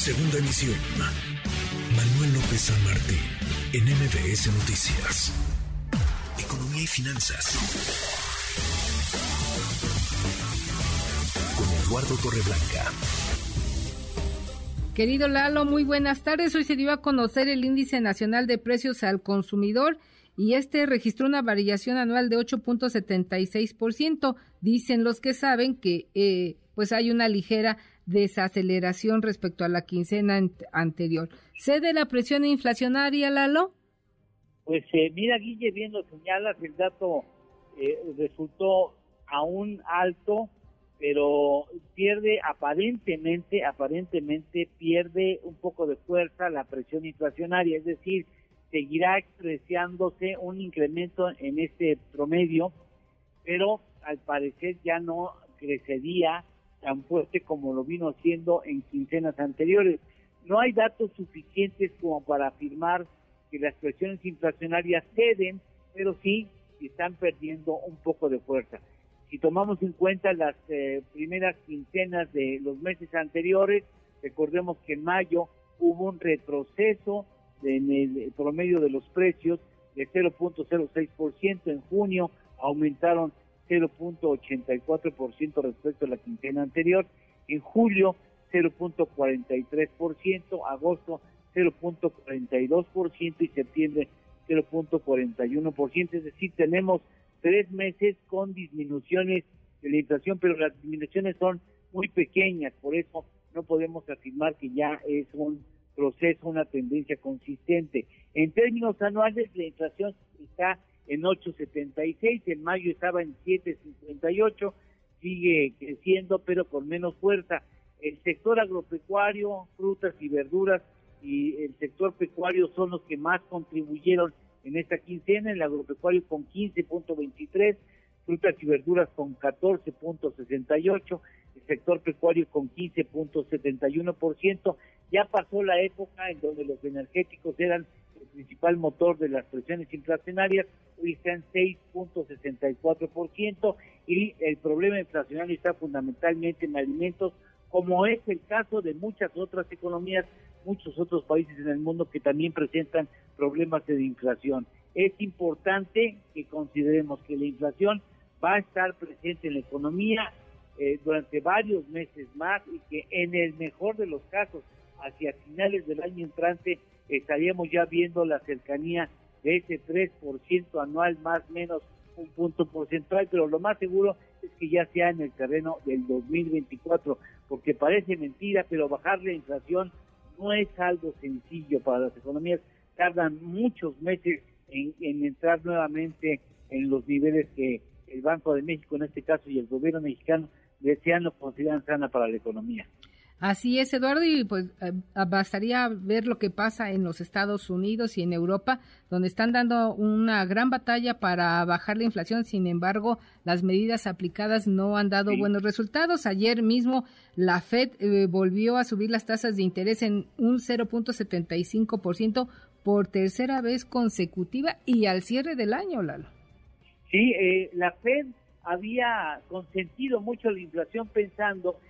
Segunda emisión. Manuel López San Martín, en MBS Noticias. Economía y finanzas. Con Eduardo Torreblanca. Querido Lalo, muy buenas tardes. Hoy se dio a conocer el índice nacional de precios al consumidor y este registró una variación anual de 8.76%. Dicen los que saben que eh, pues hay una ligera desaceleración respecto a la quincena anterior. ¿Cede la presión inflacionaria, Lalo? Pues eh, mira, Guille, bien lo señalas, el dato eh, resultó aún alto, pero pierde aparentemente, aparentemente pierde un poco de fuerza la presión inflacionaria, es decir, seguirá expresándose un incremento en este promedio, pero al parecer ya no crecería tan fuerte como lo vino haciendo en quincenas anteriores. No hay datos suficientes como para afirmar que las presiones inflacionarias ceden, pero sí están perdiendo un poco de fuerza. Si tomamos en cuenta las eh, primeras quincenas de los meses anteriores, recordemos que en mayo hubo un retroceso en el promedio de los precios de 0.06%, en junio aumentaron 0.84% respecto a la quincena anterior, en julio 0.43%, agosto 0.42% y septiembre 0.41%, es decir, tenemos tres meses con disminuciones de la inflación, pero las disminuciones son muy pequeñas, por eso no podemos afirmar que ya es un proceso, una tendencia consistente. En términos anuales, la inflación está en 8.76, en mayo estaba en 7.58, sigue creciendo pero con menos fuerza. El sector agropecuario, frutas y verduras y el sector pecuario son los que más contribuyeron en esta quincena, el agropecuario con 15.23, frutas y verduras con 14.68, el sector pecuario con 15.71%. Ya pasó la época en donde los energéticos eran el principal motor de las presiones inflacionarias, hoy están 6.64% y el problema inflacionario está fundamentalmente en alimentos, como es el caso de muchas otras economías, muchos otros países en el mundo que también presentan problemas de inflación. Es importante que consideremos que la inflación va a estar presente en la economía eh, durante varios meses más y que en el mejor de los casos, hacia finales del año entrante, estaríamos ya viendo la cercanía de ese 3% anual, más o menos un punto porcentual, pero lo más seguro es que ya sea en el terreno del 2024, porque parece mentira, pero bajar la inflación no es algo sencillo para las economías, tardan muchos meses en, en entrar nuevamente en los niveles que el Banco de México en este caso y el gobierno mexicano desean o consideran sana para la economía. Así es, Eduardo, y pues eh, bastaría ver lo que pasa en los Estados Unidos y en Europa, donde están dando una gran batalla para bajar la inflación. Sin embargo, las medidas aplicadas no han dado buenos resultados. Ayer mismo la Fed eh, volvió a subir las tasas de interés en un 0.75% por tercera vez consecutiva y al cierre del año, Lalo. Sí, eh, la Fed había consentido mucho la inflación pensando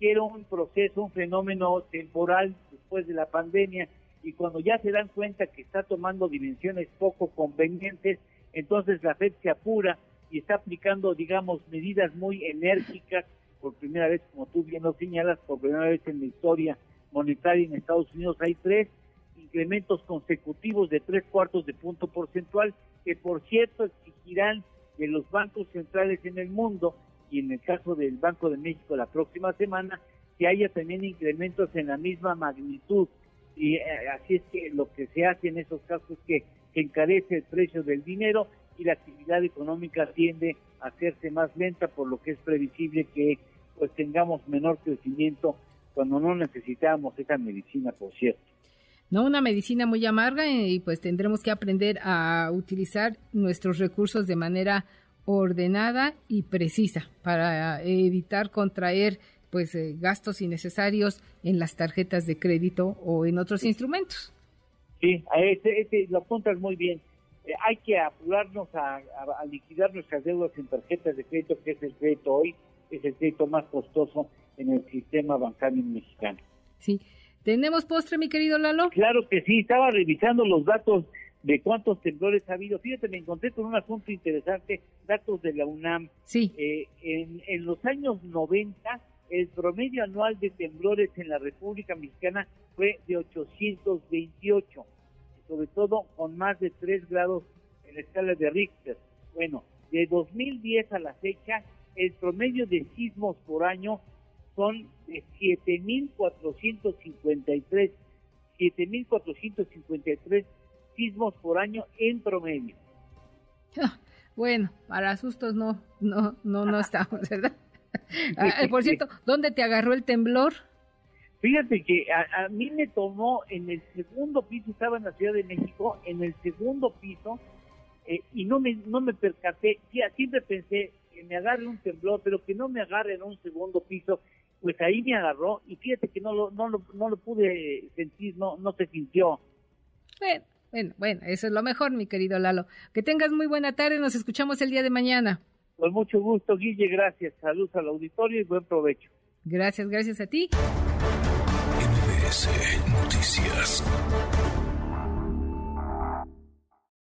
era un proceso, un fenómeno temporal después de la pandemia y cuando ya se dan cuenta que está tomando dimensiones poco convenientes, entonces la Fed se apura y está aplicando, digamos, medidas muy enérgicas por primera vez, como tú bien lo señalas, por primera vez en la historia monetaria en Estados Unidos hay tres incrementos consecutivos de tres cuartos de punto porcentual que por cierto exigirán de los bancos centrales en el mundo y en el caso del Banco de México la próxima semana, que haya también incrementos en la misma magnitud. Y eh, así es que lo que se hace en esos casos es que se encarece el precio del dinero y la actividad económica tiende a hacerse más lenta, por lo que es previsible que pues tengamos menor crecimiento cuando no necesitamos esa medicina, por cierto. No, una medicina muy amarga y pues tendremos que aprender a utilizar nuestros recursos de manera ordenada y precisa para evitar contraer pues eh, gastos innecesarios en las tarjetas de crédito o en otros instrumentos. Sí, ese, ese, lo apuntas muy bien. Eh, hay que apurarnos a, liquidar nuestras deudas en tarjetas de crédito, que es el crédito hoy, es el crédito más costoso en el sistema bancario mexicano. Sí, ¿Tenemos postre, mi querido Lalo? Claro que sí, estaba revisando los datos de cuántos temblores ha habido. Fíjate, me encontré con un asunto interesante, datos de la UNAM. Sí. Eh, en, en los años 90, el promedio anual de temblores en la República Mexicana fue de 828, sobre todo con más de 3 grados en la escala de Richter. Bueno, de 2010 a la fecha, el promedio de sismos por año son de 7.453, 7.453 sismos por año en promedio. Bueno, para sustos no, no, no, no estamos, ¿verdad? Ah, por cierto, ¿dónde te agarró el temblor? Fíjate que a, mí me tomó en el segundo piso, estaba en la Ciudad de México, en el segundo piso, eh, y no me, no me percaté, siempre pensé que me agarre un temblor, pero que no me agarre en un segundo piso, pues ahí me agarró, y fíjate que no lo, no lo, no lo pude sentir, no, no se sintió. Bueno, bueno, bueno, eso es lo mejor, mi querido Lalo. Que tengas muy buena tarde, nos escuchamos el día de mañana. Con mucho gusto, Guille, gracias. Saludos al auditorio y buen provecho. Gracias, gracias a ti. Noticias.